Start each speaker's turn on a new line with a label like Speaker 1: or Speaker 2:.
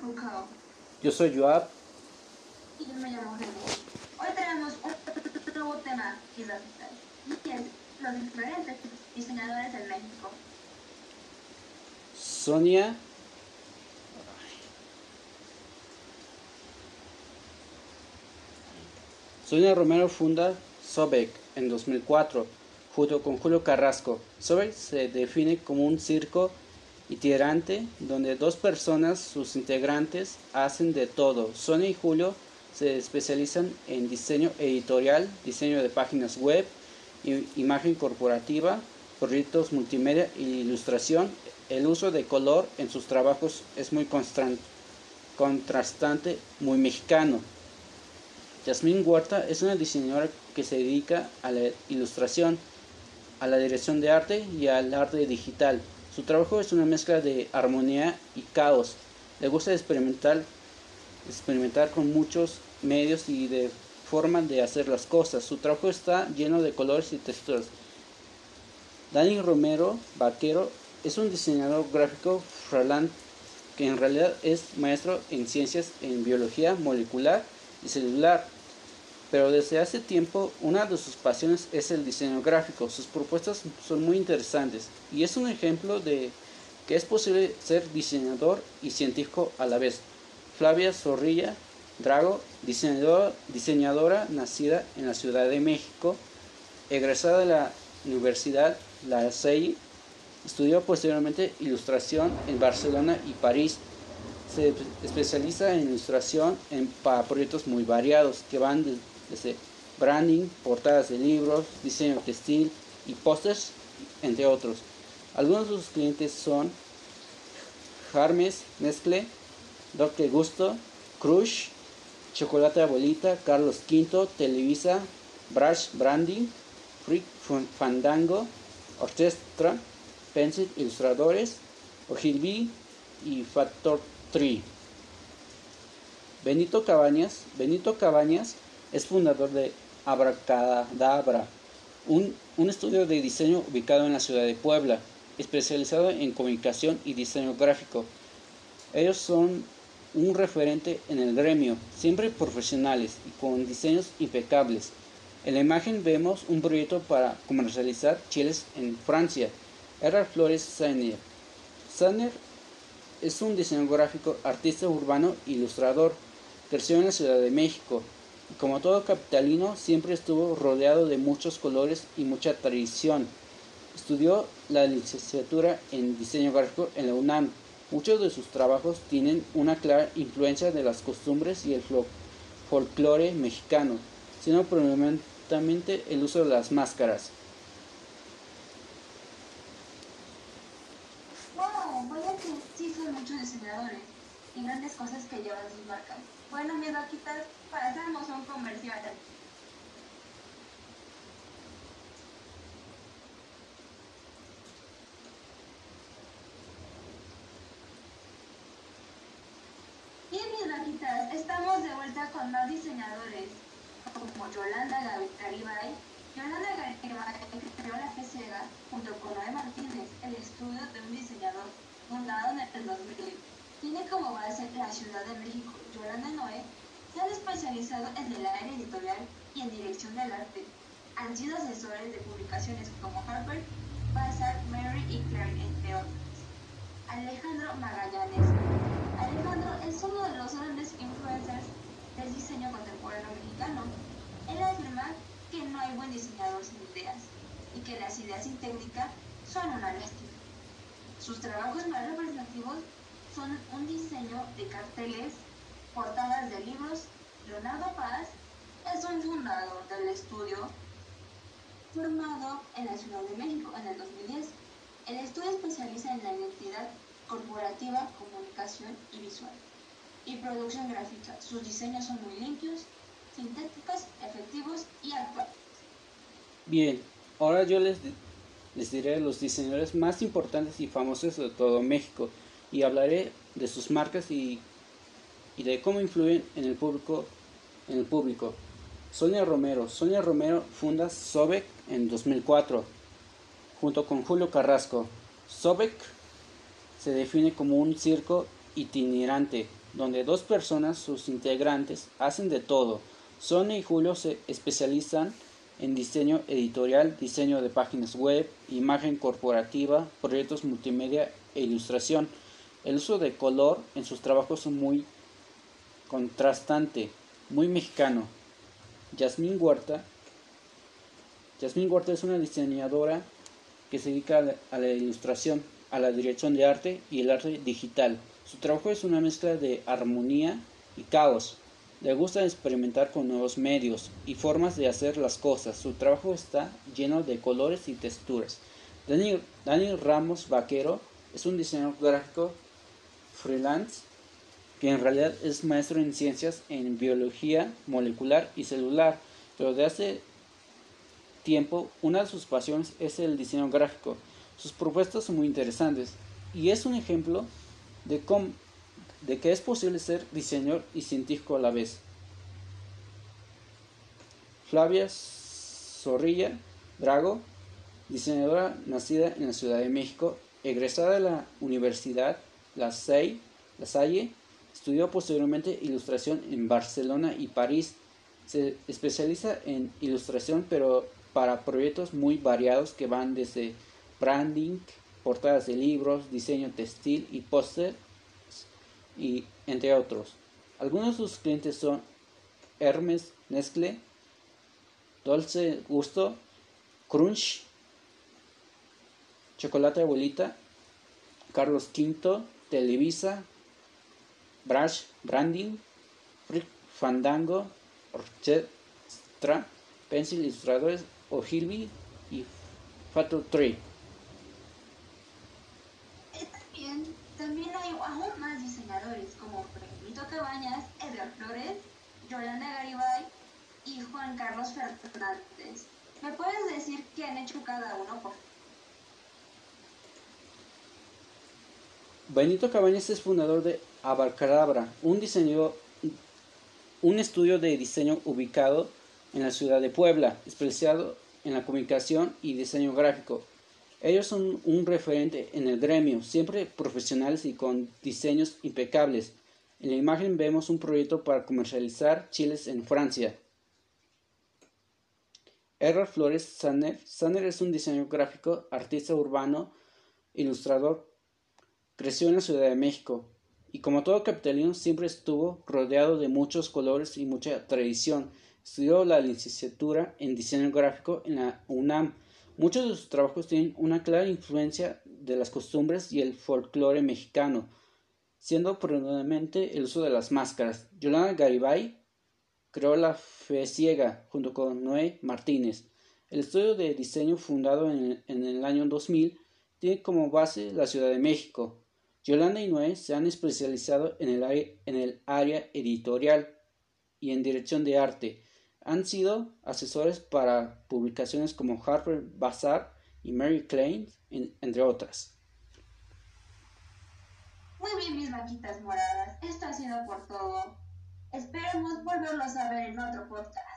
Speaker 1: Foucault.
Speaker 2: Yo soy Joab.
Speaker 1: Y yo me llamo Jesús. Hoy tenemos un nuevo tema. Y es los diferentes diseñadores de México.
Speaker 2: Sonia. Sonia Romero funda Sobek en 2004 junto con Julio Carrasco. Sobek se define como un circo itinerante donde dos personas, sus integrantes, hacen de todo. Sonia y Julio se especializan en diseño editorial, diseño de páginas web, imagen corporativa, proyectos multimedia e ilustración. El uso de color en sus trabajos es muy contrastante, muy mexicano. Yasmín Huerta es una diseñadora que se dedica a la ilustración, a la dirección de arte y al arte digital. Su trabajo es una mezcla de armonía y caos. Le gusta experimentar, experimentar con muchos medios y de forma de hacer las cosas. Su trabajo está lleno de colores y texturas. Dani Romero Vaquero es un diseñador gráfico fralán que en realidad es maestro en ciencias en biología molecular y celular. Pero desde hace tiempo una de sus pasiones es el diseño gráfico. Sus propuestas son muy interesantes y es un ejemplo de que es posible ser diseñador y científico a la vez. Flavia Zorrilla Drago, diseñadora, nacida en la Ciudad de México, egresada de la Universidad La Salle, estudió posteriormente ilustración en Barcelona y París se especializa en ilustración en, para proyectos muy variados que van branding, portadas de libros, diseño textil y pósters, entre otros. Algunos de sus clientes son Harmes, Nestle, Doctor Gusto, Crush, Chocolate Abuelita, Carlos V, Televisa, Brush Branding, Freak Fandango, Orchestra, Pencil Ilustradores, Ogilvy y Factor Benito Cabañas. Benito Cabañas es fundador de Abracadabra, un, un estudio de diseño ubicado en la ciudad de Puebla, especializado en comunicación y diseño gráfico. Ellos son un referente en el gremio, siempre profesionales y con diseños impecables. En la imagen vemos un proyecto para comercializar chiles en Francia. Era Flores Sainer. Sainer es un diseñador gráfico, artista urbano, ilustrador. Creció en la Ciudad de México como todo capitalino siempre estuvo rodeado de muchos colores y mucha tradición. Estudió la licenciatura en diseño gráfico en la UNAM. Muchos de sus trabajos tienen una clara influencia de las costumbres y el folclore mexicano, sino predominantemente el uso de las máscaras.
Speaker 1: Y grandes cosas que llevan sus marcas. Bueno, mis vaquitas, pasamos a un comercial. Bien, mis vaquitas, estamos de vuelta con más diseñadores como Yolanda Garibay. Yolanda Garibay creó la FCEGA junto con Noé Martínez, el estudio de un diseñador fundado en el 2000. Tiene como base la Ciudad de México. Yolanda Noé se han especializado en el área editorial y en dirección del arte. Han sido asesores de publicaciones como Harper, Bazaar, Mary y Claire, entre otras. Alejandro Magallanes. Alejandro es uno de los grandes influencers del diseño contemporáneo mexicano. Él afirma que no hay buen diseñador sin ideas y que las ideas sin técnica son una lástima. Sus trabajos más representativos son un diseño de carteles, portadas de libros. Leonardo Paz es un fundador del estudio formado en la Ciudad de México en el 2010. El estudio especializa en la identidad corporativa, comunicación y visual y producción gráfica. Sus diseños son muy limpios, sintéticos, efectivos y actuales.
Speaker 2: Bien, ahora yo les les diré los diseñadores más importantes y famosos de todo México y hablaré de sus marcas y, y de cómo influyen en el público. En el público. Sonia Romero. Sonia Romero funda Sobek en 2004 junto con Julio Carrasco. Sobek se define como un circo itinerante donde dos personas, sus integrantes, hacen de todo. Sonia y Julio se especializan en diseño editorial, diseño de páginas web, imagen corporativa, proyectos multimedia e ilustración. El uso de color en sus trabajos es muy contrastante, muy mexicano. Yasmín Huerta. Yasmín Huerta es una diseñadora que se dedica a la, ilustración, a la dirección de arte y el arte digital. Su trabajo es una mezcla de armonía y caos. Le gusta experimentar con nuevos medios y formas de hacer las cosas. Su trabajo está lleno de colores y texturas. Daniel, Daniel Ramos Vaquero es un diseñador gráfico freelance que en realidad es maestro en ciencias en biología molecular y celular, pero de hace tiempo una de sus pasiones es el diseño gráfico. Sus propuestas son muy interesantes y es un ejemplo de, cómo, de que es posible ser diseñador y científico a la vez. Flavia Zorrilla Drago, diseñadora nacida en la Ciudad de México, egresada de la Universidad La Salle, la Salle estudió posteriormente ilustración en Barcelona y París. Se especializa en ilustración, pero para proyectos muy variados que van desde branding, portadas de libros, diseño textil y póster, y entre otros. Algunos de sus clientes son Hermes, Nestlé, Dolce Gusto, Crunch, Chocolate Abuelita, Carlos V, Televisa, Brush, Branding, Fandango, Orchestra, Pencil Ilustradores, Ogilvy y Fatal Tree.
Speaker 1: También, también hay aún más diseñadores como Benito Cabañas, Eder Flores, Yolanda Garibay y Juan Carlos Fernández. ¿Me puedes decir qué han hecho cada uno,
Speaker 2: Benito Cabañas es fundador de Abarcadabra, un, estudio de diseño ubicado en la ciudad de Puebla, especializado en la comunicación y diseño gráfico. Ellos son un referente en el gremio, siempre profesionales y con diseños impecables. En la imagen vemos un proyecto para comercializar chiles en Francia. Errol Flores. Sanner es un diseñador gráfico, artista urbano, ilustrador. Creció en la Ciudad de México y como todo capitalino siempre estuvo rodeado de muchos colores y mucha tradición. Estudió la licenciatura en diseño gráfico en la UNAM. Muchos de sus trabajos tienen una clara influencia de las costumbres y el folclore mexicano, siendo predominantemente el uso de las máscaras. Yolanda Garibay creó la Fe Ciega junto con Noé Martínez. El estudio de diseño fundado en, en el año 2000 tiene como base la Ciudad de México. Yolanda y Noé se han especializado en el, área editorial y en dirección de arte. Han sido asesores para publicaciones como Harper Bazaar y Mary Klein, entre otras.
Speaker 1: Muy bien, mis vaquitas moradas. Esto ha sido por todo. Esperemos volverlos a ver en otro podcast.